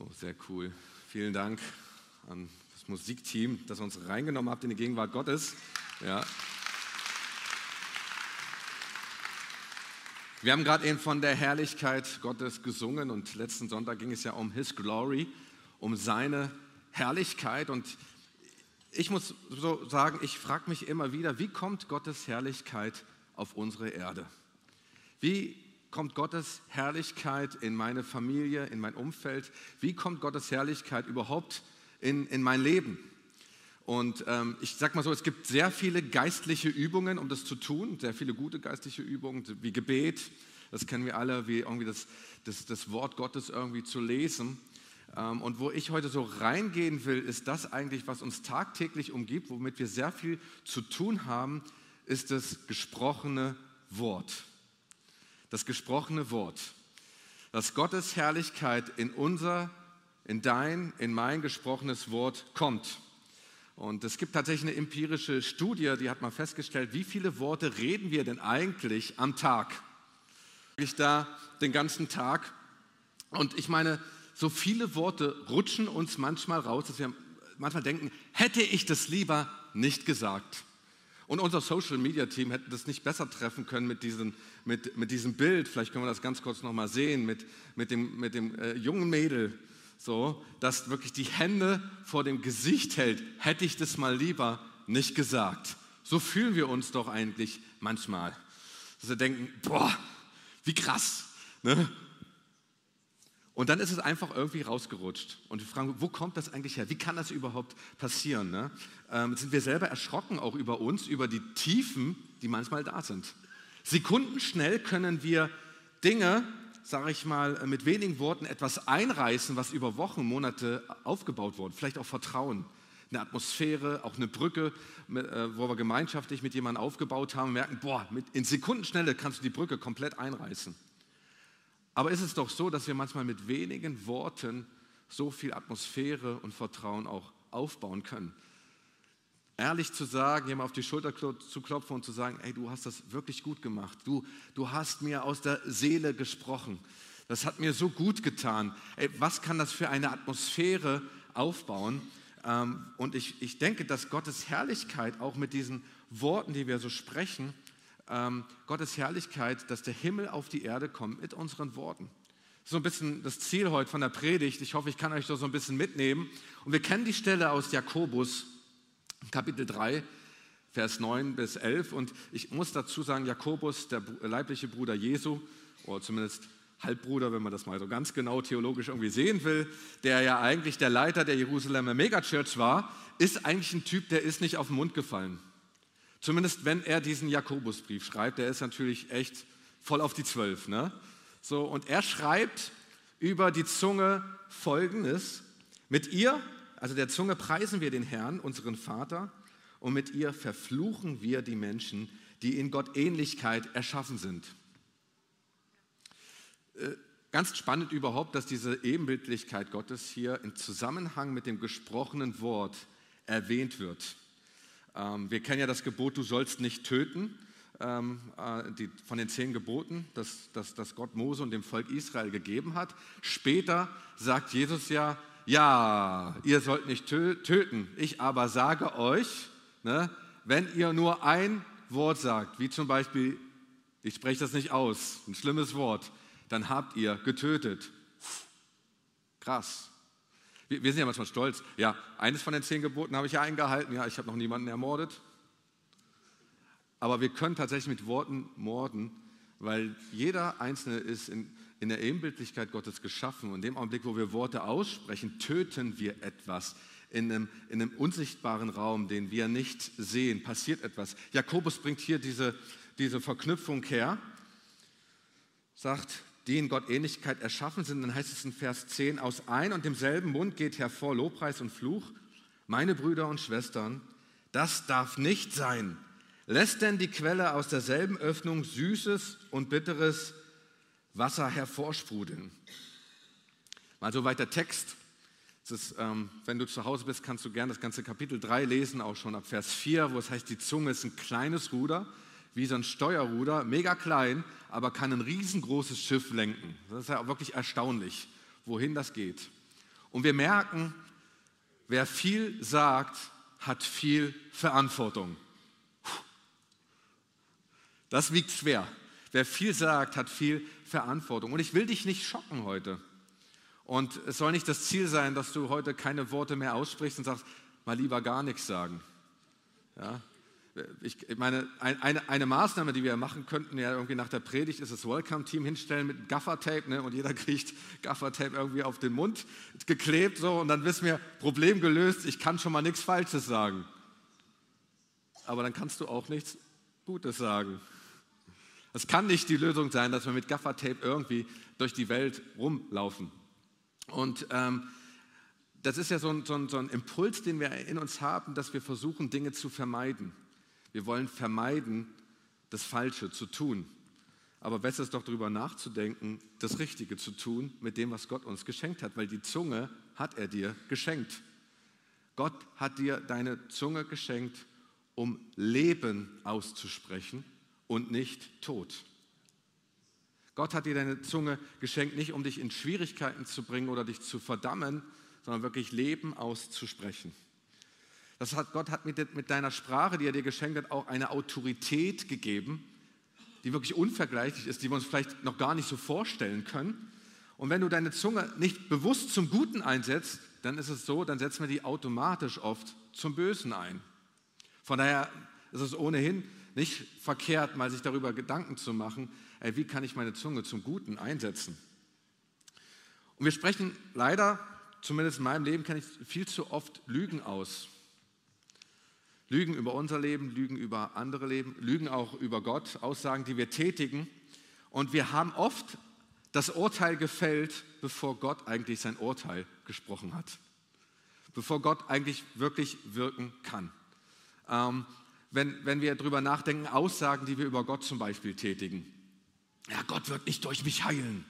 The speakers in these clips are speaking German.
So, sehr cool. Vielen Dank an das Musikteam, dass ihr uns reingenommen habt in die Gegenwart Gottes. Ja. Wir haben gerade eben von der Herrlichkeit Gottes gesungen und letzten Sonntag ging es ja um His Glory, um seine Herrlichkeit. Und ich muss so sagen, ich frage mich immer wieder, wie kommt Gottes Herrlichkeit auf unsere Erde? Wie kommt Gottes Herrlichkeit in meine Familie, in mein Umfeld? Wie kommt Gottes Herrlichkeit überhaupt in, in mein Leben? Und ähm, ich sage mal so, es gibt sehr viele geistliche Übungen, um das zu tun, sehr viele gute geistliche Übungen, wie Gebet, das kennen wir alle, wie irgendwie das, das, das Wort Gottes irgendwie zu lesen. Ähm, und wo ich heute so reingehen will, ist das eigentlich, was uns tagtäglich umgibt, womit wir sehr viel zu tun haben, ist das gesprochene Wort das gesprochene Wort, dass Gottes Herrlichkeit in unser, in dein, in mein gesprochenes Wort kommt. Und es gibt tatsächlich eine empirische Studie, die hat mal festgestellt, wie viele Worte reden wir denn eigentlich am Tag? Ich da den ganzen Tag. Und ich meine, so viele Worte rutschen uns manchmal raus, dass wir manchmal denken, hätte ich das lieber nicht gesagt. Und unser Social Media Team hätte das nicht besser treffen können mit, diesen, mit, mit diesem Bild. Vielleicht können wir das ganz kurz nochmal sehen mit, mit dem, mit dem äh, jungen Mädel, so, das wirklich die Hände vor dem Gesicht hält. Hätte ich das mal lieber nicht gesagt. So fühlen wir uns doch eigentlich manchmal. Dass wir denken, boah, wie krass. Ne? Und dann ist es einfach irgendwie rausgerutscht. Und wir fragen, wo kommt das eigentlich her? Wie kann das überhaupt passieren? Ne? Ähm, sind wir selber erschrocken auch über uns, über die Tiefen, die manchmal da sind. Sekundenschnell können wir Dinge, sage ich mal, mit wenigen Worten etwas einreißen, was über Wochen, Monate aufgebaut wurde. Vielleicht auch Vertrauen, eine Atmosphäre, auch eine Brücke, äh, wo wir gemeinschaftlich mit jemandem aufgebaut haben, merken, boah, in Sekundenschnelle kannst du die Brücke komplett einreißen. Aber ist es doch so, dass wir manchmal mit wenigen Worten so viel Atmosphäre und Vertrauen auch aufbauen können. Ehrlich zu sagen, jemand auf die Schulter zu klopfen und zu sagen, hey, du hast das wirklich gut gemacht. Du, du hast mir aus der Seele gesprochen. Das hat mir so gut getan. Ey, was kann das für eine Atmosphäre aufbauen? Ähm, und ich, ich denke, dass Gottes Herrlichkeit auch mit diesen Worten, die wir so sprechen, ähm, Gottes Herrlichkeit, dass der Himmel auf die Erde kommt mit unseren Worten. So ein bisschen das Ziel heute von der Predigt. Ich hoffe, ich kann euch da so ein bisschen mitnehmen. Und wir kennen die Stelle aus Jakobus, Kapitel 3, Vers 9 bis 11. Und ich muss dazu sagen, Jakobus, der leibliche Bruder Jesu, oder zumindest Halbbruder, wenn man das mal so ganz genau theologisch irgendwie sehen will, der ja eigentlich der Leiter der Jerusalemer Megachurch war, ist eigentlich ein Typ, der ist nicht auf den Mund gefallen. Zumindest wenn er diesen Jakobusbrief schreibt, der ist natürlich echt voll auf die Zwölf. Ne? So, und er schreibt über die Zunge folgendes: Mit ihr, also der Zunge, preisen wir den Herrn, unseren Vater, und mit ihr verfluchen wir die Menschen, die in Gott Ähnlichkeit erschaffen sind. Äh, ganz spannend überhaupt, dass diese Ebenbildlichkeit Gottes hier im Zusammenhang mit dem gesprochenen Wort erwähnt wird. Ähm, wir kennen ja das Gebot, du sollst nicht töten, ähm, äh, die, von den zehn Geboten, das, das, das Gott Mose und dem Volk Israel gegeben hat. Später sagt Jesus ja, ja, ihr sollt nicht töten. Ich aber sage euch, ne, wenn ihr nur ein Wort sagt, wie zum Beispiel, ich spreche das nicht aus, ein schlimmes Wort, dann habt ihr getötet. Krass. Wir, wir sind ja manchmal stolz. Ja, eines von den zehn Geboten habe ich ja eingehalten. Ja, ich habe noch niemanden ermordet. Aber wir können tatsächlich mit Worten morden, weil jeder Einzelne ist in, in der Ebenbildlichkeit Gottes geschaffen. Und in dem Augenblick, wo wir Worte aussprechen, töten wir etwas. In einem, in einem unsichtbaren Raum, den wir nicht sehen, passiert etwas. Jakobus bringt hier diese, diese Verknüpfung her, sagt, die in Gott Ähnlichkeit erschaffen sind, dann heißt es in Vers 10, aus ein und demselben Mund geht hervor Lobpreis und Fluch. Meine Brüder und Schwestern, das darf nicht sein. Lässt denn die Quelle aus derselben Öffnung süßes und bitteres Wasser hervorsprudeln? Mal so weiter Text. Ist, ähm, wenn du zu Hause bist, kannst du gerne das ganze Kapitel 3 lesen, auch schon ab Vers 4, wo es heißt, die Zunge ist ein kleines Ruder, wie so ein Steuerruder, mega klein, aber kann ein riesengroßes Schiff lenken. Das ist ja wirklich erstaunlich, wohin das geht. Und wir merken, wer viel sagt, hat viel Verantwortung. Das wiegt schwer. Wer viel sagt, hat viel Verantwortung. Und ich will dich nicht schocken heute. Und es soll nicht das Ziel sein, dass du heute keine Worte mehr aussprichst und sagst, mal lieber gar nichts sagen. Ja? Ich meine, eine, eine, Maßnahme, die wir machen könnten, ja irgendwie nach der Predigt, ist das Welcome-Team hinstellen mit Gaffertape ne, und jeder kriegt Gaffertape irgendwie auf den Mund geklebt so und dann wissen wir, Problem gelöst, ich kann schon mal nichts Falsches sagen. Aber dann kannst du auch nichts Gutes sagen. Es kann nicht die Lösung sein, dass wir mit Gaffertape irgendwie durch die Welt rumlaufen. Und ähm, das ist ja so ein, so, ein, so ein Impuls, den wir in uns haben, dass wir versuchen, Dinge zu vermeiden. Wir wollen vermeiden, das Falsche zu tun. Aber besser ist doch darüber nachzudenken, das Richtige zu tun mit dem, was Gott uns geschenkt hat, weil die Zunge hat er dir geschenkt. Gott hat dir deine Zunge geschenkt, um Leben auszusprechen und nicht Tod. Gott hat dir deine Zunge geschenkt, nicht um dich in Schwierigkeiten zu bringen oder dich zu verdammen, sondern wirklich Leben auszusprechen. Das hat, Gott hat mit, mit deiner Sprache, die er dir geschenkt hat, auch eine Autorität gegeben, die wirklich unvergleichlich ist, die wir uns vielleicht noch gar nicht so vorstellen können. Und wenn du deine Zunge nicht bewusst zum Guten einsetzt, dann ist es so, dann setzen wir die automatisch oft zum Bösen ein. Von daher ist es ohnehin nicht verkehrt, mal sich darüber Gedanken zu machen, ey, wie kann ich meine Zunge zum Guten einsetzen. Und wir sprechen leider, zumindest in meinem Leben kenne ich viel zu oft Lügen aus. Lügen über unser Leben, Lügen über andere Leben, Lügen auch über Gott, Aussagen, die wir tätigen. Und wir haben oft das Urteil gefällt, bevor Gott eigentlich sein Urteil gesprochen hat. Bevor Gott eigentlich wirklich wirken kann. Ähm, wenn, wenn wir darüber nachdenken, Aussagen, die wir über Gott zum Beispiel tätigen. Ja, Gott wird nicht durch mich heilen.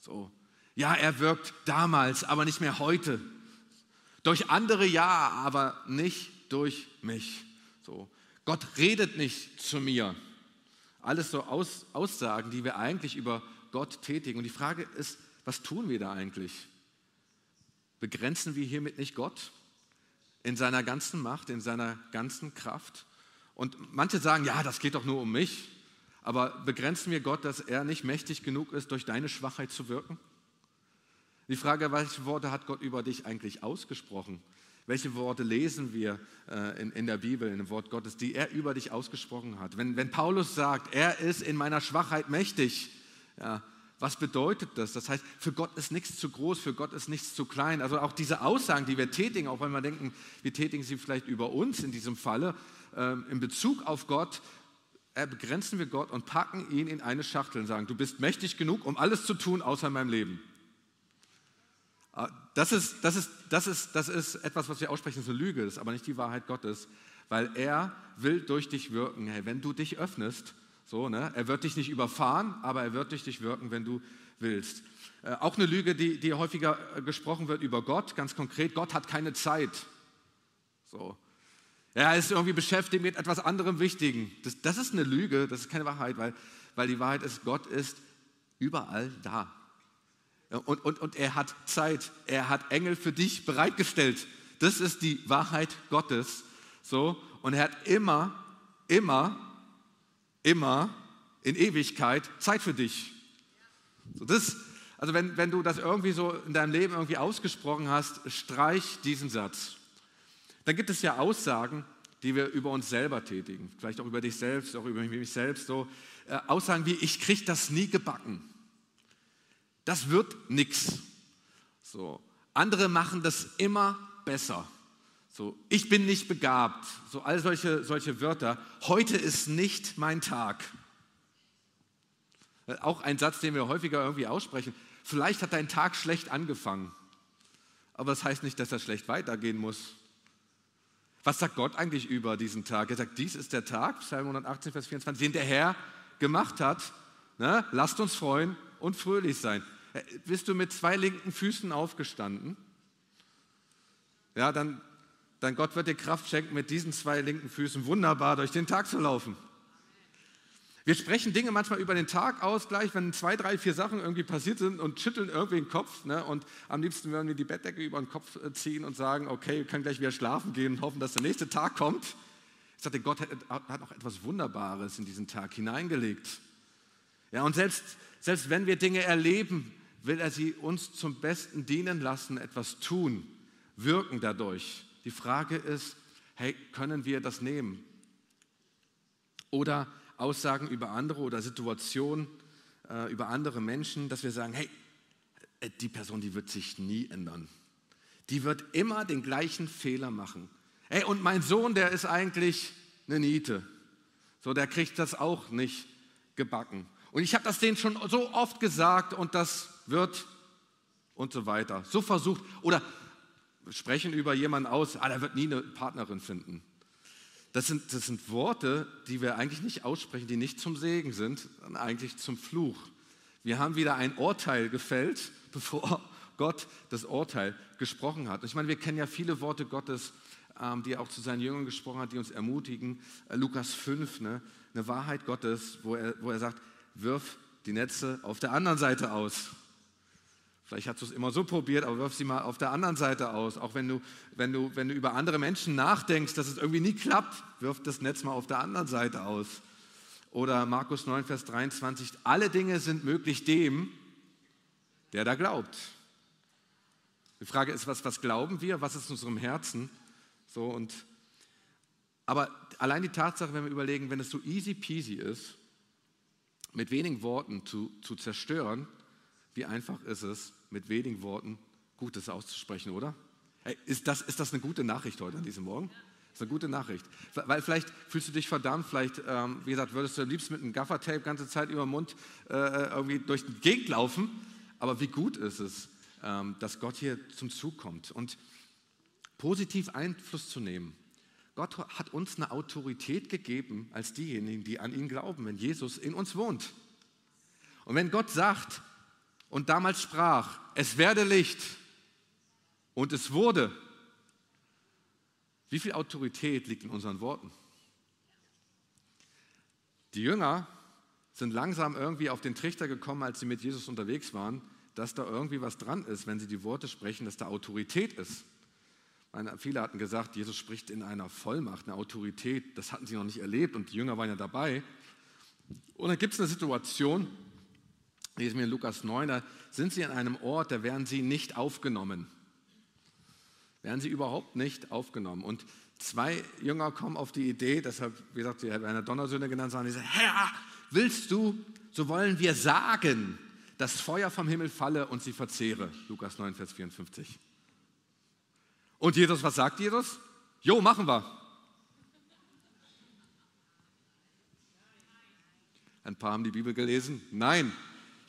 So. Ja, er wirkt damals, aber nicht mehr heute. Durch andere ja, aber nicht durch mich. So. Gott redet nicht zu mir. Alles so Aus, Aussagen, die wir eigentlich über Gott tätigen. Und die Frage ist, was tun wir da eigentlich? Begrenzen wir hiermit nicht Gott in seiner ganzen Macht, in seiner ganzen Kraft? Und manche sagen, ja, das geht doch nur um mich. Aber begrenzen wir Gott, dass er nicht mächtig genug ist, durch deine Schwachheit zu wirken? Die Frage, welche Worte hat Gott über dich eigentlich ausgesprochen? Welche Worte lesen wir äh, in, in, der Bibel, in dem Wort Gottes, die er über dich ausgesprochen hat? Wenn, wenn Paulus sagt, er ist in meiner Schwachheit mächtig, ja, was bedeutet das? Das heißt, für Gott ist nichts zu groß, für Gott ist nichts zu klein. Also auch diese Aussagen, die wir tätigen, auch wenn wir denken, wir tätigen sie vielleicht über uns in diesem Falle, äh, in Bezug auf Gott, äh, begrenzen wir Gott und packen ihn in eine Schachtel und sagen, du bist mächtig genug, um alles zu tun, außer in meinem Leben. Ah, das ist, das, ist, das, ist, das ist etwas, was wir aussprechen, das ist eine Lüge, ist aber nicht die Wahrheit Gottes, weil er will durch dich wirken. Hey, wenn du dich öffnest, so, ne, er wird dich nicht überfahren, aber er wird durch dich wirken, wenn du willst. Äh, auch eine Lüge, die, die häufiger äh, gesprochen wird über Gott, ganz konkret, Gott hat keine Zeit. So. Er ist irgendwie beschäftigt mit etwas anderem Wichtigen. Das, das ist eine Lüge, das ist keine Wahrheit, weil, weil die Wahrheit ist, Gott ist überall da. Und, und, und er hat Zeit, er hat Engel für dich bereitgestellt. Das ist die Wahrheit Gottes. So, und er hat immer, immer, immer in Ewigkeit Zeit für dich. So, das, also wenn, wenn du das irgendwie so in deinem Leben irgendwie ausgesprochen hast, streich diesen Satz. Dann gibt es ja Aussagen, die wir über uns selber tätigen, vielleicht auch über dich selbst, auch über mich selbst, so äh, Aussagen wie ich kriege das nie gebacken. Das wird nichts. So. Andere machen das immer besser. So, ich bin nicht begabt. So all solche, solche Wörter. Heute ist nicht mein Tag. Auch ein Satz, den wir häufiger irgendwie aussprechen. Vielleicht hat dein Tag schlecht angefangen. Aber das heißt nicht, dass er schlecht weitergehen muss. Was sagt Gott eigentlich über diesen Tag? Er sagt, dies ist der Tag, Psalm 118, Vers 24, den der Herr gemacht hat. Ne? Lasst uns freuen und fröhlich sein. Bist du mit zwei linken Füßen aufgestanden? Ja, dann, dann Gott wird dir Kraft schenken, mit diesen zwei linken Füßen wunderbar durch den Tag zu laufen. Wir sprechen Dinge manchmal über den Tag aus, gleich wenn zwei, drei, vier Sachen irgendwie passiert sind und schütteln irgendwie den Kopf. Ne? Und am liebsten würden wir die Bettdecke über den Kopf äh, ziehen und sagen, okay, wir können gleich wieder schlafen gehen und hoffen, dass der nächste Tag kommt. Ich sagte, Gott hat, hat noch etwas Wunderbares in diesen Tag hineingelegt. Ja, und selbst, selbst wenn wir Dinge erleben, will er sie uns zum Besten dienen lassen, etwas tun, wirken dadurch. Die Frage ist, hey, können wir das nehmen? Oder Aussagen über andere oder Situationen äh, über andere Menschen, dass wir sagen, hey, äh, die Person, die wird sich nie ändern. Die wird immer den gleichen Fehler machen. Hey, und mein Sohn, der ist eigentlich eine Niete. So, der kriegt das auch nicht gebacken. Und ich habe das denen schon so oft gesagt und das wird und so weiter. So versucht. Oder sprechen über jemanden aus, ah, der wird nie eine Partnerin finden. Das sind, das sind Worte, die wir eigentlich nicht aussprechen, die nicht zum Segen sind, sondern eigentlich zum Fluch. Wir haben wieder ein Urteil gefällt, bevor Gott das Urteil gesprochen hat. Ich meine, wir kennen ja viele Worte Gottes, ähm, die er auch zu seinen Jüngern gesprochen hat, die uns ermutigen. Äh, Lukas 5, ne? eine Wahrheit Gottes, wo er, wo er sagt, wirf die Netze auf der anderen Seite aus. Vielleicht hast du es immer so probiert, aber wirf sie mal auf der anderen Seite aus. Auch wenn du, wenn, du, wenn du über andere Menschen nachdenkst, dass es irgendwie nie klappt, wirf das Netz mal auf der anderen Seite aus. Oder Markus 9, Vers 23, alle Dinge sind möglich dem, der da glaubt. Die Frage ist, was, was glauben wir? Was ist in unserem Herzen? So und, aber allein die Tatsache, wenn wir überlegen, wenn es so easy peasy ist, mit wenigen Worten zu, zu zerstören, wie einfach ist es, mit wenigen Worten Gutes auszusprechen, oder? Hey, ist, das, ist das eine gute Nachricht heute an diesem Morgen? Das ist eine gute Nachricht. Weil vielleicht fühlst du dich verdammt, vielleicht, ähm, wie gesagt, würdest du am liebsten mit einem Gaffertape ganze Zeit über den Mund äh, irgendwie durch die Gegend laufen. Aber wie gut ist es, ähm, dass Gott hier zum Zug kommt und positiv Einfluss zu nehmen. Gott hat uns eine Autorität gegeben als diejenigen, die an ihn glauben, wenn Jesus in uns wohnt. Und wenn Gott sagt, und damals sprach, es werde Licht und es wurde. Wie viel Autorität liegt in unseren Worten? Die Jünger sind langsam irgendwie auf den Trichter gekommen, als sie mit Jesus unterwegs waren, dass da irgendwie was dran ist, wenn sie die Worte sprechen, dass da Autorität ist. Meine, viele hatten gesagt, Jesus spricht in einer Vollmacht, eine Autorität. Das hatten sie noch nicht erlebt und die Jünger waren ja dabei. Und dann gibt es eine Situation, lesen wir in Lukas 9, da sind sie an einem Ort, da werden sie nicht aufgenommen. Werden sie überhaupt nicht aufgenommen. Und zwei Jünger kommen auf die Idee, deshalb, wie gesagt, sie werden eine Donnersöhne genannt, sagen, die sagen, Herr, willst du, so wollen wir sagen, dass Feuer vom Himmel falle und sie verzehre. Lukas 9, Vers 54. Und Jesus, was sagt Jesus? Jo, machen wir. Ein paar haben die Bibel gelesen. Nein,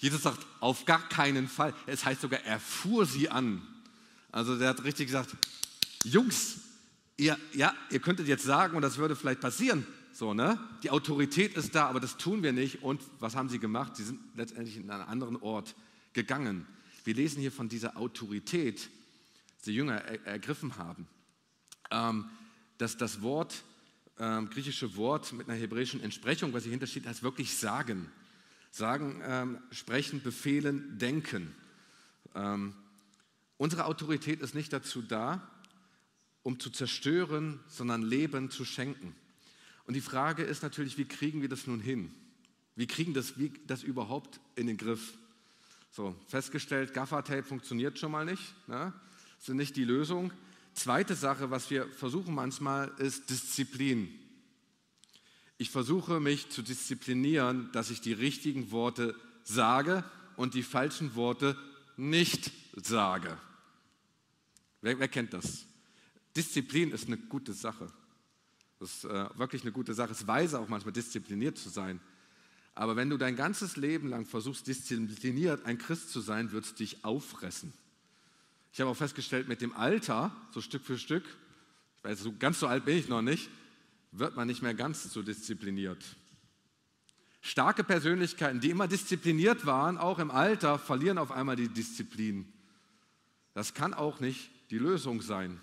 Jesus sagt, auf gar keinen Fall. Es heißt sogar, er fuhr sie an. Also der hat richtig gesagt, Jungs, ihr, ja, ihr könntet jetzt sagen, und das würde vielleicht passieren, so, ne? Die Autorität ist da, aber das tun wir nicht. Und was haben sie gemacht? Sie sind letztendlich in einen anderen Ort gegangen. Wir lesen hier von dieser Autorität, die Jünger er, ergriffen haben. Ähm, dass das Wort, ähm, griechische Wort mit einer hebräischen Entsprechung, was hier hintersteht, heißt wirklich sagen. Sagen, ähm, sprechen, befehlen, denken. Ähm, unsere Autorität ist nicht dazu da, um zu zerstören, sondern Leben zu schenken. Und die Frage ist natürlich, wie kriegen wir das nun hin? Wie kriegen das, wie, das überhaupt in den Griff? So, festgestellt, Gaffer-Tape funktioniert schon mal nicht. Ne? Ist nicht die Lösung. Zweite Sache, was wir versuchen manchmal, ist Disziplin. Ich versuche mich zu disziplinieren, dass ich die richtigen Worte sage und die falschen Worte nicht sage. Wer, wer kennt das? Disziplin ist eine gute Sache. Das ist äh, wirklich eine gute Sache. Es ist weise auch manchmal diszipliniert zu sein. Aber wenn du dein ganzes Leben lang versuchst, diszipliniert ein Christ zu sein, wird es dich auffressen. Ich habe auch festgestellt, mit dem Alter, so Stück für Stück, ich weiß, so ganz so alt bin ich noch nicht, wird man nicht mehr ganz so diszipliniert. Starke Persönlichkeiten, die immer diszipliniert waren, auch im Alter, verlieren auf einmal die Disziplin. Das kann auch nicht die Lösung sein.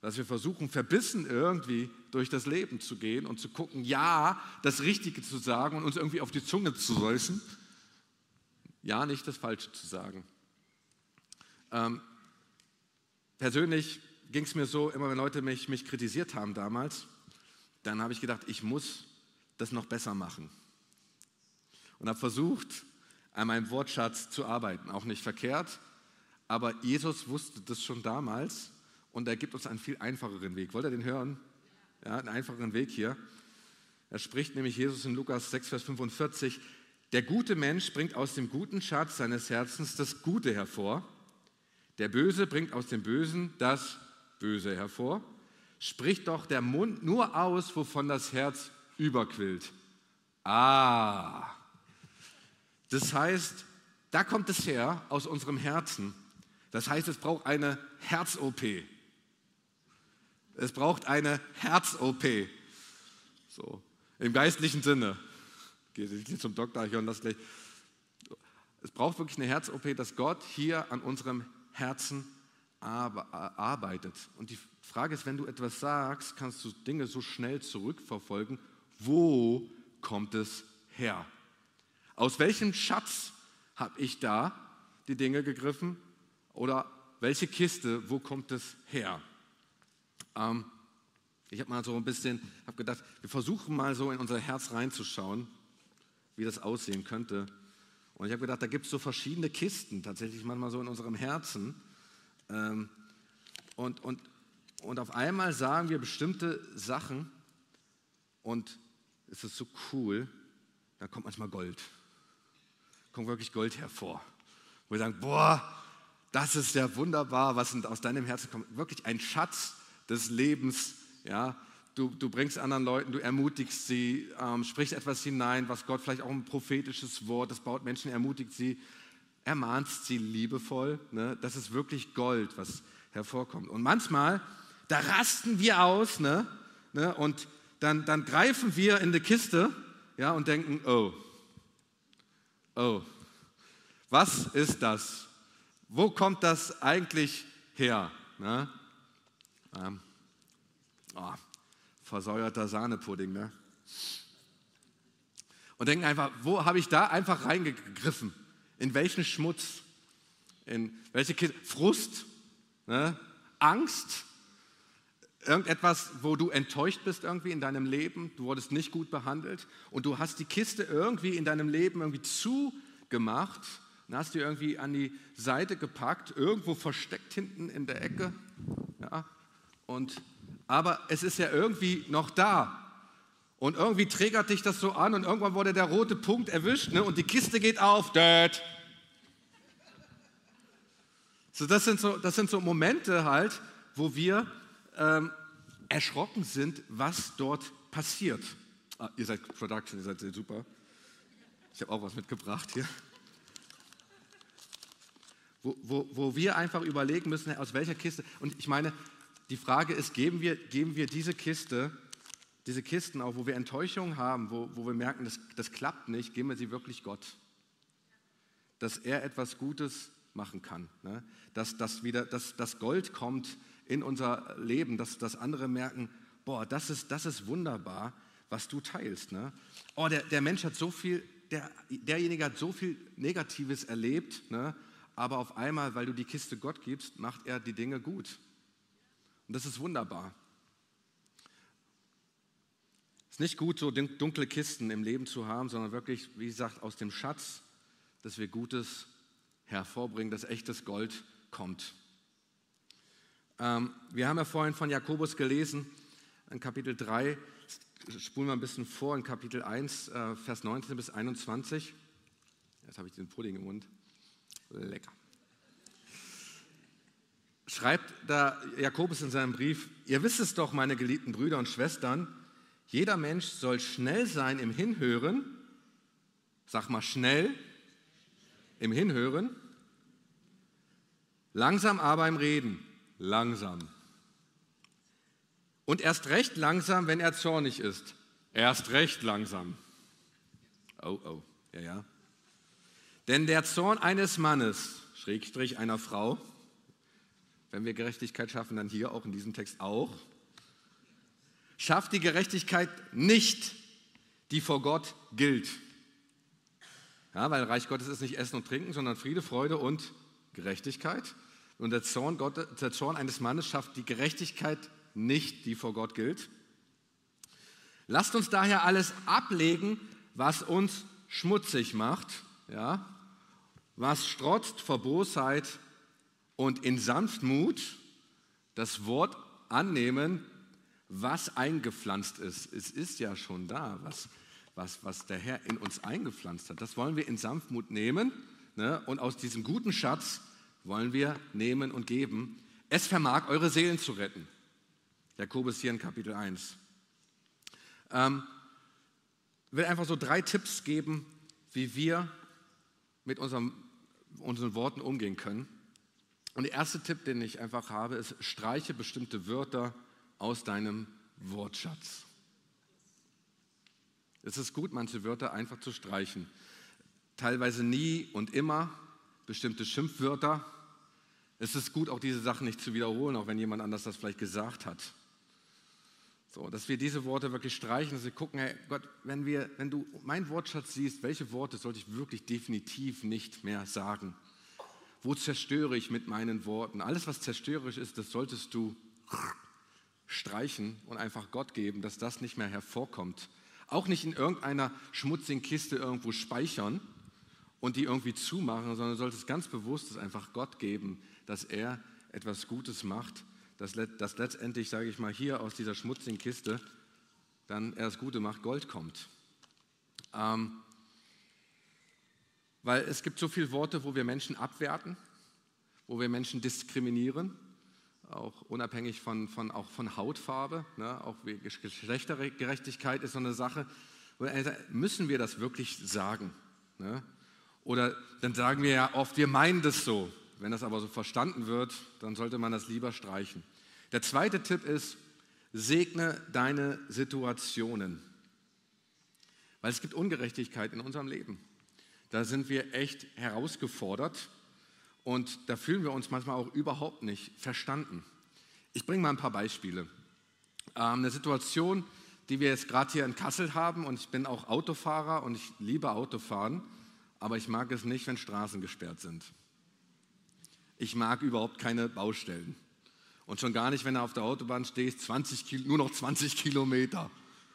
dass wir versuchen, verbissen irgendwie durch das Leben zu gehen und zu gucken, ja, das Richtige zu sagen und uns irgendwie auf die Zunge zu säusen, ja, nicht das Falsche zu sagen. Ähm, persönlich ging es mir so, immer wenn Leute mich, mich kritisiert haben damals, dann habe ich gedacht, ich muss das noch besser machen. Und habe versucht, an meinem Wortschatz zu arbeiten. Auch nicht verkehrt, aber Jesus wusste das schon damals und er gibt uns einen viel einfacheren Weg. Wollt ihr den hören? Ja, einen einfacheren Weg hier. Er spricht nämlich Jesus in Lukas 6, Vers 45, der gute Mensch bringt aus dem guten Schatz seines Herzens das Gute hervor, der Böse bringt aus dem Bösen das Böse hervor. Spricht doch der Mund nur aus, wovon das Herz überquillt. Ah, das heißt, da kommt es her aus unserem Herzen. Das heißt, es braucht eine Herz-OP. Es braucht eine Herz-OP. So, im geistlichen Sinne. Geht zum Doktor, ich höre das gleich. Es braucht wirklich eine Herz-OP, dass Gott hier an unserem Herzen arbeitet. Und die Frage ist, wenn du etwas sagst, kannst du Dinge so schnell zurückverfolgen. Wo kommt es her? Aus welchem Schatz habe ich da die Dinge gegriffen? Oder welche Kiste, wo kommt es her? Ähm, ich habe mal so ein bisschen, habe gedacht, wir versuchen mal so in unser Herz reinzuschauen, wie das aussehen könnte. Und ich habe gedacht, da gibt es so verschiedene Kisten, tatsächlich manchmal so in unserem Herzen. Ähm, und, und, und auf einmal sagen wir bestimmte Sachen und es ist so cool, da kommt manchmal Gold. Kommt wirklich Gold hervor. Wo wir sagen, boah, das ist ja wunderbar, was aus deinem Herzen kommt. Wirklich ein Schatz des Lebens. Ja, du, du bringst anderen Leuten, du ermutigst sie, ähm, sprichst etwas hinein, was Gott vielleicht auch ein prophetisches Wort, das baut Menschen, ermutigt sie ermahnst sie liebevoll. Ne? Das ist wirklich Gold, was hervorkommt. Und manchmal, da rasten wir aus ne? Ne? und dann, dann greifen wir in die Kiste ja, und denken, oh, oh, was ist das? Wo kommt das eigentlich her? Ne? Ähm, oh, versäuerter Sahnepudding. Ne? Und denken einfach, wo habe ich da einfach reingegriffen? In welchen Schmutz? In welche Kiste? Frust? Ne? Angst? Irgendetwas, wo du enttäuscht bist irgendwie in deinem Leben, du wurdest nicht gut behandelt und du hast die Kiste irgendwie in deinem Leben irgendwie zugemacht und hast die irgendwie an die Seite gepackt, irgendwo versteckt hinten in der Ecke. Ja? Und, aber es ist ja irgendwie noch da. Und irgendwie triggert dich das so an und irgendwann wurde der rote Punkt erwischt ne, und die Kiste geht auf. Dört. So, das, sind so, das sind so Momente halt, wo wir ähm, erschrocken sind, was dort passiert. Ah, ihr seid Production, ihr seid super. Ich habe auch was mitgebracht hier. Wo, wo, wo wir einfach überlegen müssen, aus welcher Kiste. Und ich meine, die Frage ist, geben wir, geben wir diese Kiste diese Kisten auch, wo wir Enttäuschung haben, wo, wo wir merken, das, das klappt nicht, geben wir sie wirklich Gott. Dass er etwas Gutes machen kann. Ne? Dass, dass, wieder, dass das Gold kommt in unser Leben, dass, dass andere merken, boah, das ist, das ist wunderbar, was du teilst. Ne? Oh, der, der Mensch hat so viel, der, derjenige hat so viel Negatives erlebt, ne? aber auf einmal, weil du die Kiste Gott gibst, macht er die Dinge gut. Und das ist wunderbar. Es ist nicht gut, so dunkle Kisten im Leben zu haben, sondern wirklich, wie gesagt, aus dem Schatz, dass wir Gutes hervorbringen, dass echtes Gold kommt. Ähm, wir haben ja vorhin von Jakobus gelesen, in Kapitel 3, spulen wir ein bisschen vor, in Kapitel 1, äh, Vers 19 bis 21. Jetzt habe ich den Pudding im Mund. Lecker. Schreibt da Jakobus in seinem Brief, ihr wisst es doch, meine geliebten Brüder und Schwestern, jeder Mensch soll schnell sein im Hinhören. Sag mal schnell im Hinhören. Langsam aber im Reden. Langsam. Und erst recht langsam, wenn er zornig ist. Erst recht langsam. Oh, oh, ja, ja. Denn der Zorn eines Mannes, Schrägstrich einer Frau, wenn wir Gerechtigkeit schaffen, dann hier auch in diesem Text auch. Schafft die Gerechtigkeit nicht, die vor Gott gilt. Ja, weil Reich Gottes ist nicht Essen und Trinken, sondern Friede, Freude und Gerechtigkeit. Und der Zorn, Gott, der Zorn eines Mannes schafft die Gerechtigkeit nicht, die vor Gott gilt. Lasst uns daher alles ablegen, was uns schmutzig macht, ja, was strotzt vor Bosheit und in Sanftmut das Wort annehmen, was eingepflanzt ist. Es ist ja schon da, was, was, was der Herr in uns eingepflanzt hat. Das wollen wir in Sanftmut nehmen ne? und aus diesem guten Schatz wollen wir nehmen und geben. Es vermag eure Seelen zu retten. Jakobus hier in Kapitel 1. Ähm, ich will einfach so drei Tipps geben, wie wir mit unserem, unseren Worten umgehen können. Und der erste Tipp, den ich einfach habe, ist, streiche bestimmte Wörter aus deinem Wortschatz. Es ist gut, manche Wörter einfach zu streichen. Teilweise nie und immer bestimmte Schimpfwörter. Es ist gut, auch diese Sachen nicht zu wiederholen, auch wenn jemand anders das vielleicht gesagt hat. So, dass wir diese Worte wirklich streichen, dass wir gucken, hey Gott, wenn, wir, wenn du meinen Wortschatz siehst, welche Worte sollte ich wirklich definitiv nicht mehr sagen? Wo zerstöre ich mit meinen Worten? Alles, was zerstörerisch ist, das solltest du streichen und einfach Gott geben, dass das nicht mehr hervorkommt. Auch nicht in irgendeiner schmutzigen Kiste irgendwo speichern und die irgendwie zumachen, sondern du solltest ganz bewusst es einfach Gott geben, dass er etwas Gutes macht dass, dass letztendlich, sage ich mal, hier aus dieser schmutzigen Kiste dann er das Gute macht, Gold kommt. Ähm, weil es gibt so viele Worte, wo wir Menschen abwerten, wo wir Menschen diskriminieren, auch unabhängig von, von, auch von Hautfarbe, ne, auch Geschlechtergerechtigkeit ist so eine Sache. Müssen wir das wirklich sagen? Ne? Oder dann sagen wir ja oft, wir meinen das so. Wenn das aber so verstanden wird, dann sollte man das lieber streichen. Der zweite Tipp ist, segne deine Situationen. Weil es gibt Ungerechtigkeit in unserem Leben. Da sind wir echt herausgefordert und da fühlen wir uns manchmal auch überhaupt nicht verstanden. Ich bringe mal ein paar Beispiele. Ähm, eine Situation, die wir jetzt gerade hier in Kassel haben und ich bin auch Autofahrer und ich liebe Autofahren, aber ich mag es nicht, wenn Straßen gesperrt sind. Ich mag überhaupt keine Baustellen. Und schon gar nicht, wenn du auf der Autobahn stehst, 20 Kilo, nur noch 20 Kilometer.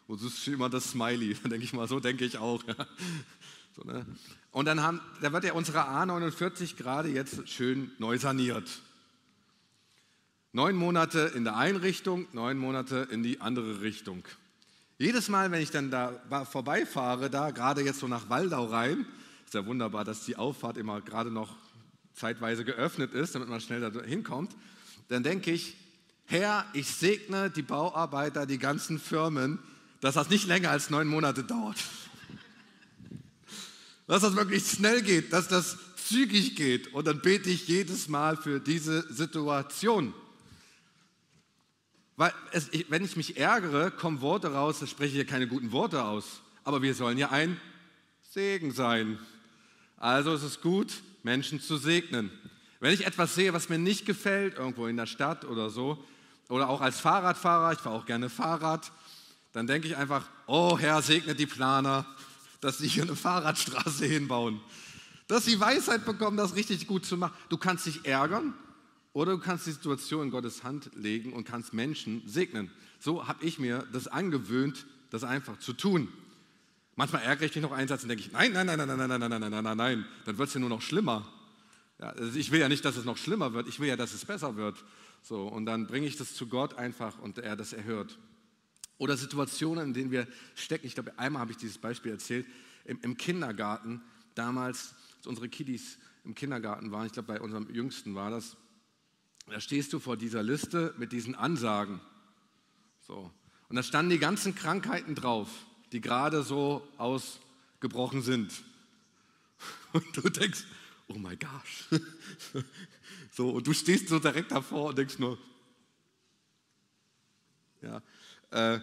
Und das ist immer das Smiley. Denke ich mal, so denke ich auch. So, ne? Und dann haben, da wird ja unsere A49 gerade jetzt schön neu saniert. Neun Monate in der einen Richtung, neun Monate in die andere Richtung. Jedes Mal, wenn ich dann da vorbeifahre, da gerade jetzt so nach Waldau rein, ist ja wunderbar, dass die Auffahrt immer gerade noch zeitweise geöffnet ist, damit man schnell da hinkommt, dann denke ich, Herr, ich segne die Bauarbeiter, die ganzen Firmen, dass das nicht länger als neun Monate dauert. Dass das wirklich schnell geht, dass das zügig geht. Und dann bete ich jedes Mal für diese Situation. Weil es, wenn ich mich ärgere, kommen Worte raus, das spreche ich ja keine guten Worte aus. Aber wir sollen ja ein Segen sein. Also ist es gut, Menschen zu segnen. Wenn ich etwas sehe, was mir nicht gefällt, irgendwo in der Stadt oder so, oder auch als Fahrradfahrer, ich fahre auch gerne Fahrrad, dann denke ich einfach, oh Herr, segne die Planer, dass sie hier eine Fahrradstraße hinbauen. Dass sie Weisheit bekommen, das richtig gut zu machen. Du kannst dich ärgern oder du kannst die Situation in Gottes Hand legen und kannst Menschen segnen. So habe ich mir das angewöhnt, das einfach zu tun. Manchmal ärgere ich mich noch einen Satz und denke ich, nein, nein, nein, nein, nein, nein, nein, nein, nein, nein, nein, dann wird es ja nur noch schlimmer. Ja, also ich will ja nicht, dass es noch schlimmer wird, ich will ja, dass es besser wird. So, und dann bringe ich das zu Gott einfach und er das erhört. Oder Situationen, in denen wir stecken. Ich glaube, einmal habe ich dieses Beispiel erzählt. Im, im Kindergarten, damals, als unsere Kiddies im Kindergarten waren, ich glaube, bei unserem Jüngsten war das, da stehst du vor dieser Liste mit diesen Ansagen. So. Und da standen die ganzen Krankheiten drauf die gerade so ausgebrochen sind. Und du denkst, oh my gosh. So, und du stehst so direkt davor und denkst nur, ja, äh,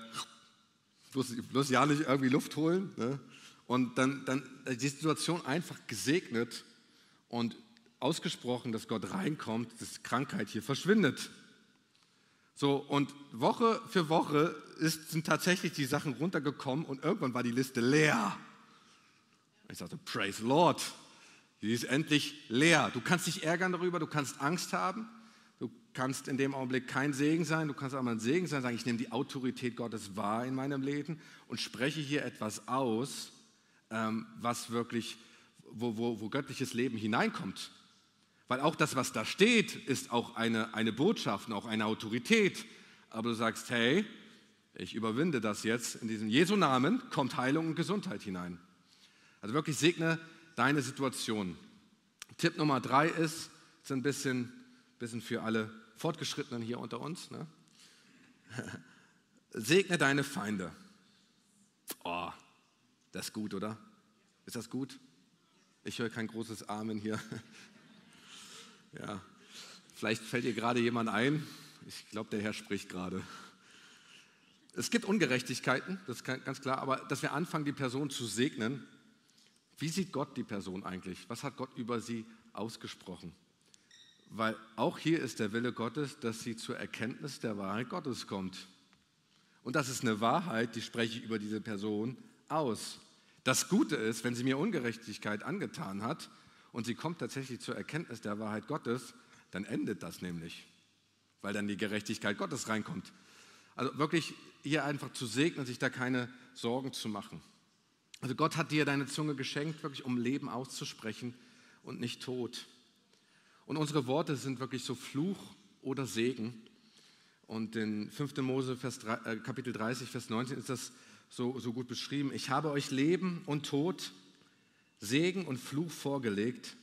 bloß, bloß ja nicht irgendwie Luft holen. Ne? Und dann, dann die Situation einfach gesegnet und ausgesprochen, dass Gott reinkommt, dass Krankheit hier verschwindet. So, und Woche für Woche ist, sind tatsächlich die Sachen runtergekommen und irgendwann war die Liste leer. Ich sagte, Praise Lord, die ist endlich leer. Du kannst dich ärgern darüber, du kannst Angst haben, du kannst in dem Augenblick kein Segen sein, du kannst aber ein Segen sein, sagen, ich nehme die Autorität Gottes wahr in meinem Leben und spreche hier etwas aus, ähm, was wirklich, wo, wo, wo göttliches Leben hineinkommt. Weil auch das, was da steht, ist auch eine, eine Botschaft und auch eine Autorität. Aber du sagst, hey, ich überwinde das jetzt. In diesem Jesu Namen kommt Heilung und Gesundheit hinein. Also wirklich segne deine Situation. Tipp Nummer drei ist, ist ein bisschen, bisschen für alle Fortgeschrittenen hier unter uns. Ne? Segne deine Feinde. Oh, das ist gut, oder? Ist das gut? Ich höre kein großes Amen hier. Ja, vielleicht fällt dir gerade jemand ein. Ich glaube, der Herr spricht gerade. Es gibt Ungerechtigkeiten, das ist ganz klar, aber dass wir anfangen, die Person zu segnen. Wie sieht Gott die Person eigentlich? Was hat Gott über sie ausgesprochen? Weil auch hier ist der Wille Gottes, dass sie zur Erkenntnis der Wahrheit Gottes kommt. Und das ist eine Wahrheit, die spreche ich über diese Person aus. Das Gute ist, wenn sie mir Ungerechtigkeit angetan hat, und sie kommt tatsächlich zur Erkenntnis der Wahrheit Gottes, dann endet das nämlich, weil dann die Gerechtigkeit Gottes reinkommt. Also wirklich hier einfach zu segnen, sich da keine Sorgen zu machen. Also Gott hat dir deine Zunge geschenkt, wirklich um Leben auszusprechen und nicht Tod. Und unsere Worte sind wirklich so Fluch oder Segen. Und in 5. Mose Vers 3, äh, Kapitel 30, Vers 19 ist das so, so gut beschrieben. Ich habe euch Leben und Tod Segen und Fluch vorgelegt,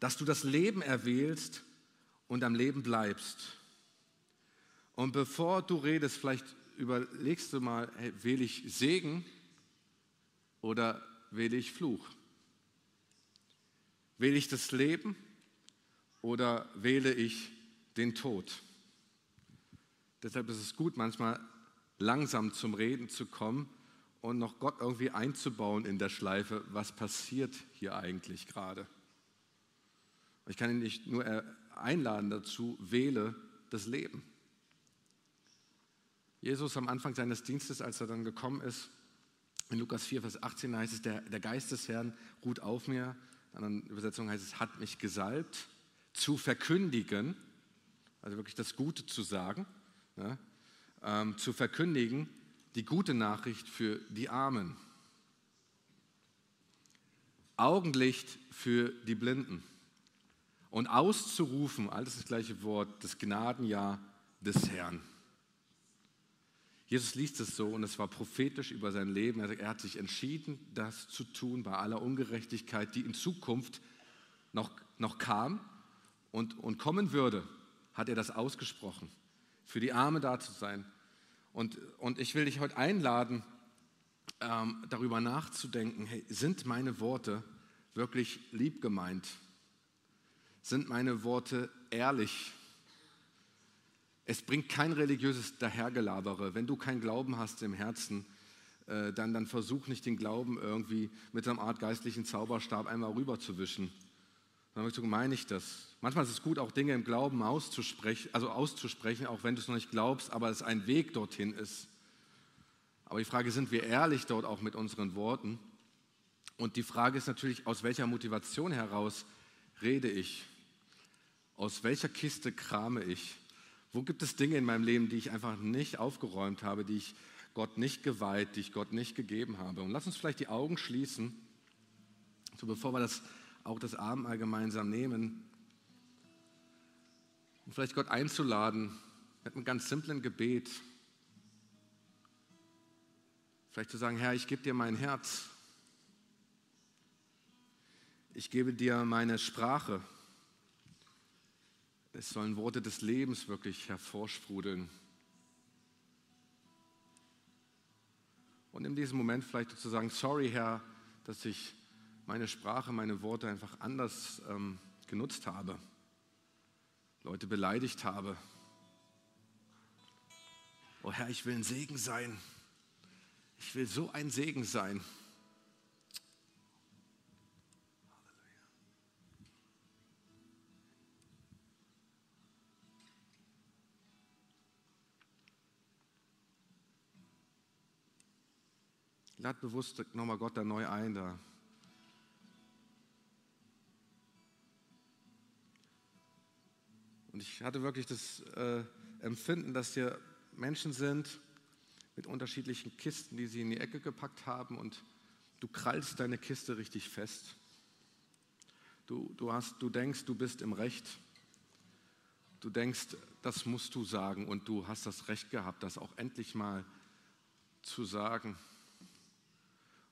dass du das Leben erwählst und am Leben bleibst. Und bevor du redest, vielleicht überlegst du mal, hey, wähle ich Segen oder wähle ich Fluch? Wähle ich das Leben oder wähle ich den Tod? Deshalb ist es gut, manchmal langsam zum Reden zu kommen und noch Gott irgendwie einzubauen in der Schleife, was passiert hier eigentlich gerade. Ich kann ihn nicht nur einladen dazu, wähle das Leben. Jesus am Anfang seines Dienstes, als er dann gekommen ist, in Lukas 4, Vers 18 heißt es, der, der Geist des Herrn ruht auf mir. In anderen Übersetzungen heißt es, hat mich gesalbt, zu verkündigen, also wirklich das Gute zu sagen, ja, ähm, zu verkündigen, die gute Nachricht für die Armen. Augenlicht für die Blinden. Und auszurufen, alles das gleiche Wort, das Gnadenjahr des Herrn. Jesus liest es so und es war prophetisch über sein Leben. Er hat sich entschieden, das zu tun bei aller Ungerechtigkeit, die in Zukunft noch, noch kam und, und kommen würde, hat er das ausgesprochen. Für die Arme da zu sein, und, und ich will dich heute einladen, ähm, darüber nachzudenken, hey, sind meine Worte wirklich lieb gemeint? Sind meine Worte ehrlich? Es bringt kein religiöses Dahergelabere. Wenn du keinen Glauben hast im Herzen, äh, dann, dann versuch nicht den Glauben irgendwie mit einer Art geistlichen Zauberstab einmal rüberzuwischen. Dann so meine ich das. Manchmal ist es gut, auch Dinge im Glauben auszusprechen, also auszusprechen, auch wenn du es noch nicht glaubst, aber es ein Weg dorthin ist. Aber die Frage, sind wir ehrlich dort auch mit unseren Worten? Und die Frage ist natürlich, aus welcher Motivation heraus rede ich? Aus welcher Kiste krame ich? Wo gibt es Dinge in meinem Leben, die ich einfach nicht aufgeräumt habe, die ich Gott nicht geweiht, die ich Gott nicht gegeben habe? Und lass uns vielleicht die Augen schließen, so bevor wir das auch das Abendmahl gemeinsam nehmen. Und vielleicht Gott einzuladen mit einem ganz simplen Gebet. Vielleicht zu sagen, Herr, ich gebe dir mein Herz. Ich gebe dir meine Sprache. Es sollen Worte des Lebens wirklich hervorsprudeln. Und in diesem Moment vielleicht zu sagen, sorry Herr, dass ich meine Sprache, meine Worte einfach anders ähm, genutzt habe, Leute beleidigt habe. Oh Herr, ich will ein Segen sein. Ich will so ein Segen sein. Lad bewusst nochmal Gott da neu ein, da Und ich hatte wirklich das äh, Empfinden, dass hier Menschen sind mit unterschiedlichen Kisten, die sie in die Ecke gepackt haben und du krallst deine Kiste richtig fest. Du, du, hast, du denkst, du bist im Recht. Du denkst, das musst du sagen und du hast das Recht gehabt, das auch endlich mal zu sagen.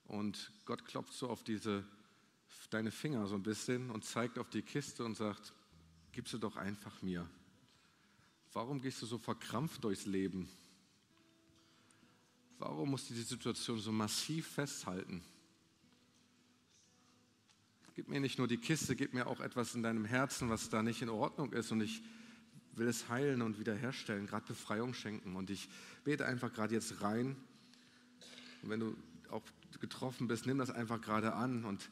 Und Gott klopft so auf diese, deine Finger so ein bisschen und zeigt auf die Kiste und sagt, gib sie doch einfach mir. Warum gehst du so verkrampft durchs Leben? Warum musst du die Situation so massiv festhalten? Gib mir nicht nur die Kiste, gib mir auch etwas in deinem Herzen, was da nicht in Ordnung ist. Und ich will es heilen und wiederherstellen, gerade Befreiung schenken. Und ich bete einfach gerade jetzt rein. Und wenn du auch getroffen bist, nimm das einfach gerade an. Und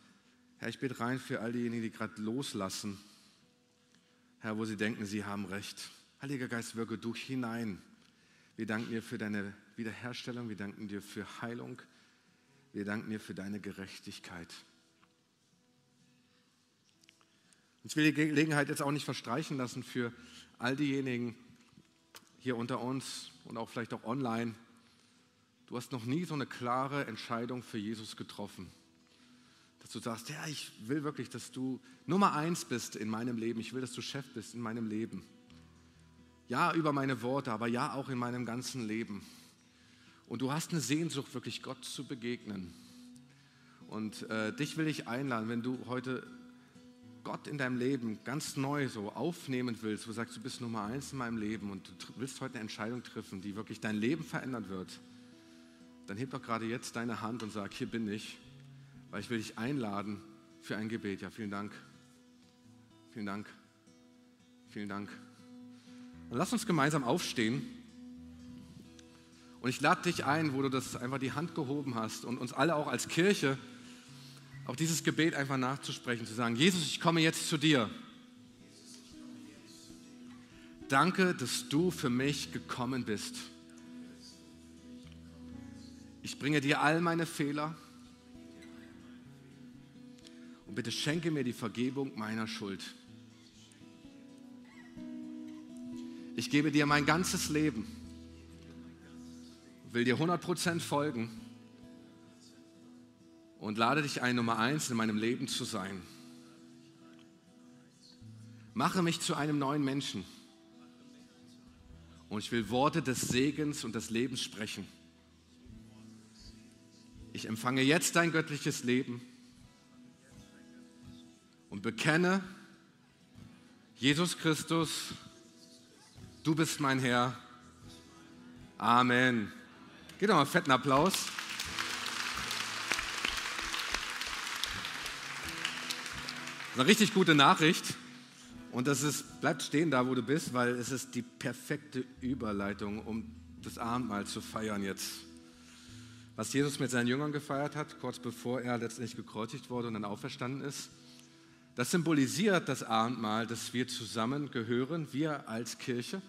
Herr, ich bete rein für all diejenigen, die gerade loslassen. Herr, wo sie denken, sie haben recht. Heiliger Geist, wirke du hinein. Wir danken dir für deine Wiederherstellung. Wir danken dir für Heilung. Wir danken dir für deine Gerechtigkeit. Ich will die Gelegenheit jetzt auch nicht verstreichen lassen für all diejenigen hier unter uns und auch vielleicht auch online. Du hast noch nie so eine klare Entscheidung für Jesus getroffen. Dass du sagst, ja, ich will wirklich, dass du Nummer eins bist in meinem Leben. Ich will, dass du Chef bist in meinem Leben. Ja, über meine Worte, aber ja auch in meinem ganzen Leben. Und du hast eine Sehnsucht, wirklich Gott zu begegnen. Und äh, dich will ich einladen, wenn du heute Gott in deinem Leben ganz neu so aufnehmen willst, wo du sagst, du bist Nummer eins in meinem Leben und du willst heute eine Entscheidung treffen, die wirklich dein Leben verändern wird, dann heb doch gerade jetzt deine Hand und sag, hier bin ich, weil ich will dich einladen für ein Gebet. Ja, vielen Dank. Vielen Dank. Vielen Dank. Und lass uns gemeinsam aufstehen. Und ich lade dich ein, wo du das einfach die Hand gehoben hast und uns alle auch als Kirche auch dieses Gebet einfach nachzusprechen, zu sagen, Jesus, ich komme jetzt zu dir. Danke, dass du für mich gekommen bist. Ich bringe dir all meine Fehler und bitte schenke mir die Vergebung meiner Schuld. Ich gebe dir mein ganzes Leben, will dir 100% folgen und lade dich ein, Nummer eins in meinem Leben zu sein. Mache mich zu einem neuen Menschen. Und ich will Worte des Segens und des Lebens sprechen. Ich empfange jetzt dein göttliches Leben und bekenne, Jesus Christus, du bist mein Herr. Amen. Gib doch mal einen fetten Applaus. Eine richtig gute Nachricht. Und das ist, bleibt stehen da, wo du bist, weil es ist die perfekte Überleitung, um das Abendmahl zu feiern jetzt. Was Jesus mit seinen Jüngern gefeiert hat, kurz bevor er letztendlich gekreuzigt wurde und dann auferstanden ist, das symbolisiert das Abendmahl, dass wir zusammen gehören, wir als Kirche.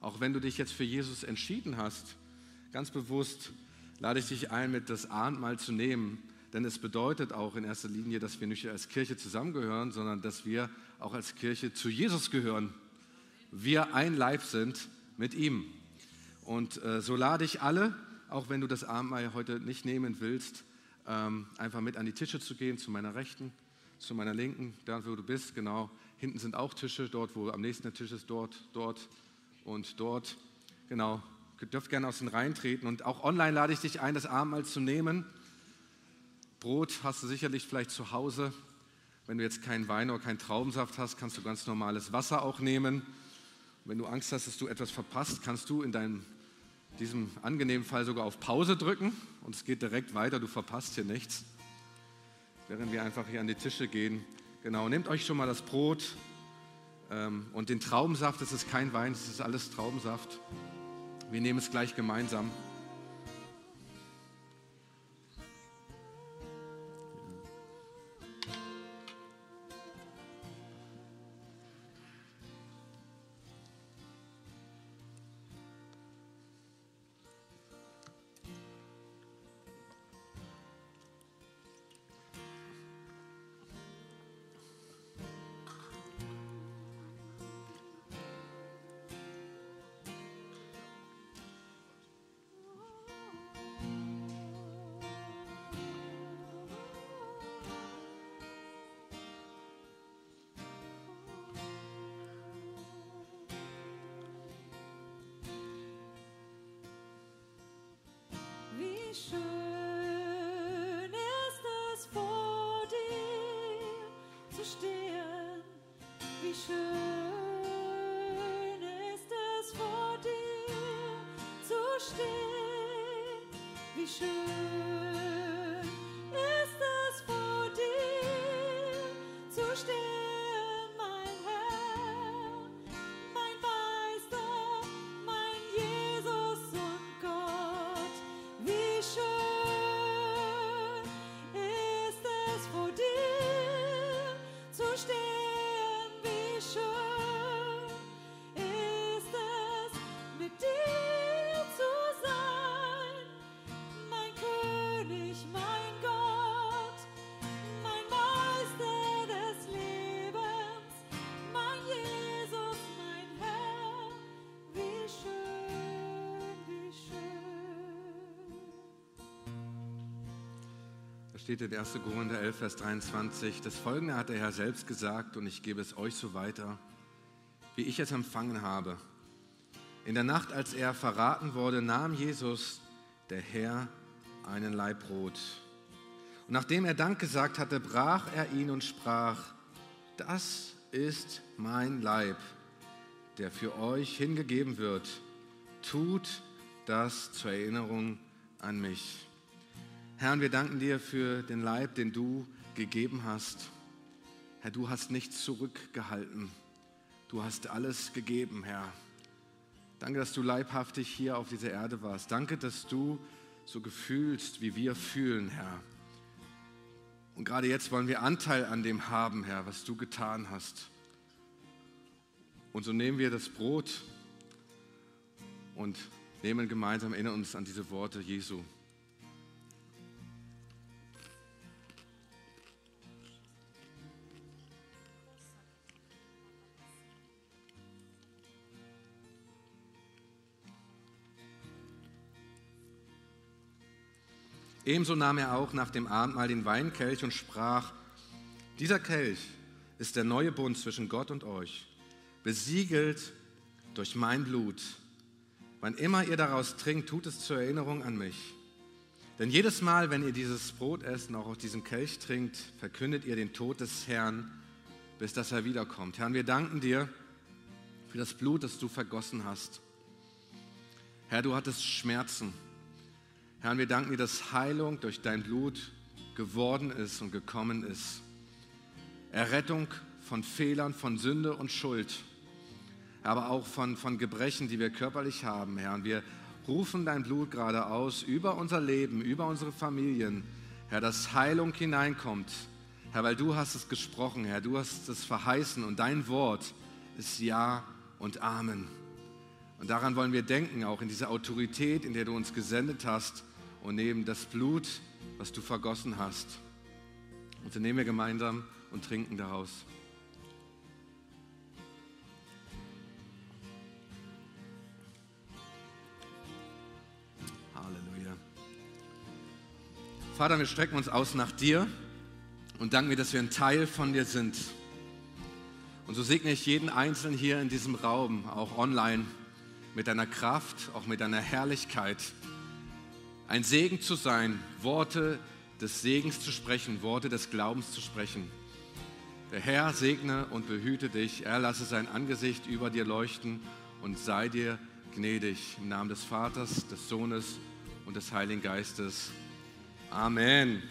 Auch wenn du dich jetzt für Jesus entschieden hast, ganz bewusst lade ich dich ein, mit das Abendmahl zu nehmen denn es bedeutet auch in erster Linie, dass wir nicht als Kirche zusammengehören, sondern dass wir auch als Kirche zu Jesus gehören. Wir ein Leib sind mit ihm. Und äh, so lade ich alle, auch wenn du das Abendmahl heute nicht nehmen willst, ähm, einfach mit an die Tische zu gehen, zu meiner Rechten, zu meiner Linken, da wo du bist, genau. Hinten sind auch Tische, dort wo am nächsten der Tisch ist, dort, dort und dort. Genau, ihr dürft gerne aus den Reihen treten. Und auch online lade ich dich ein, das Abendmahl zu nehmen. Brot hast du sicherlich vielleicht zu Hause. Wenn du jetzt keinen Wein oder keinen Traubensaft hast, kannst du ganz normales Wasser auch nehmen. wenn du Angst hast, dass du etwas verpasst, kannst du in deinem, diesem angenehmen Fall sogar auf Pause drücken und es geht direkt weiter, du verpasst hier nichts. Während wir einfach hier an die Tische gehen. Genau, nehmt euch schon mal das Brot ähm, und den Traubensaft, das ist kein Wein, das ist alles Traubensaft. Wir nehmen es gleich gemeinsam. Steht in 1. Korinther 11, Vers 23. Das folgende hat der Herr selbst gesagt und ich gebe es euch so weiter, wie ich es empfangen habe. In der Nacht, als er verraten wurde, nahm Jesus, der Herr, einen Laib Brot. Und nachdem er Dank gesagt hatte, brach er ihn und sprach, das ist mein Leib, der für euch hingegeben wird. Tut das zur Erinnerung an mich. Herr, wir danken dir für den Leib, den du gegeben hast. Herr, du hast nichts zurückgehalten. Du hast alles gegeben, Herr. Danke, dass du leibhaftig hier auf dieser Erde warst. Danke, dass du so gefühlst, wie wir fühlen, Herr. Und gerade jetzt wollen wir Anteil an dem haben, Herr, was du getan hast. Und so nehmen wir das Brot und nehmen gemeinsam in uns an diese Worte Jesu. Ebenso nahm er auch nach dem Abendmahl den Weinkelch und sprach, dieser Kelch ist der neue Bund zwischen Gott und euch, besiegelt durch mein Blut. Wann immer ihr daraus trinkt, tut es zur Erinnerung an mich. Denn jedes Mal, wenn ihr dieses Brot esst und auch aus diesem Kelch trinkt, verkündet ihr den Tod des Herrn, bis dass er wiederkommt. Herr, wir danken dir für das Blut, das du vergossen hast. Herr, du hattest Schmerzen. Herr, wir danken dir, dass Heilung durch dein Blut geworden ist und gekommen ist. Errettung von Fehlern, von Sünde und Schuld, aber auch von, von Gebrechen, die wir körperlich haben, Herr. Und wir rufen dein Blut gerade aus über unser Leben, über unsere Familien, Herr, dass Heilung hineinkommt. Herr, weil du hast es gesprochen, Herr, du hast es verheißen und dein Wort ist Ja und Amen. Und daran wollen wir denken, auch in dieser Autorität, in der du uns gesendet hast, und nehmen das Blut, was du vergossen hast. Und so nehmen wir gemeinsam und trinken daraus. Halleluja. Vater, wir strecken uns aus nach dir und danken dir, dass wir ein Teil von dir sind. Und so segne ich jeden Einzelnen hier in diesem Raum, auch online, mit deiner Kraft, auch mit deiner Herrlichkeit ein Segen zu sein, Worte des Segens zu sprechen, Worte des Glaubens zu sprechen. Der Herr segne und behüte dich. Er lasse sein Angesicht über dir leuchten und sei dir gnädig. Im Namen des Vaters, des Sohnes und des Heiligen Geistes. Amen.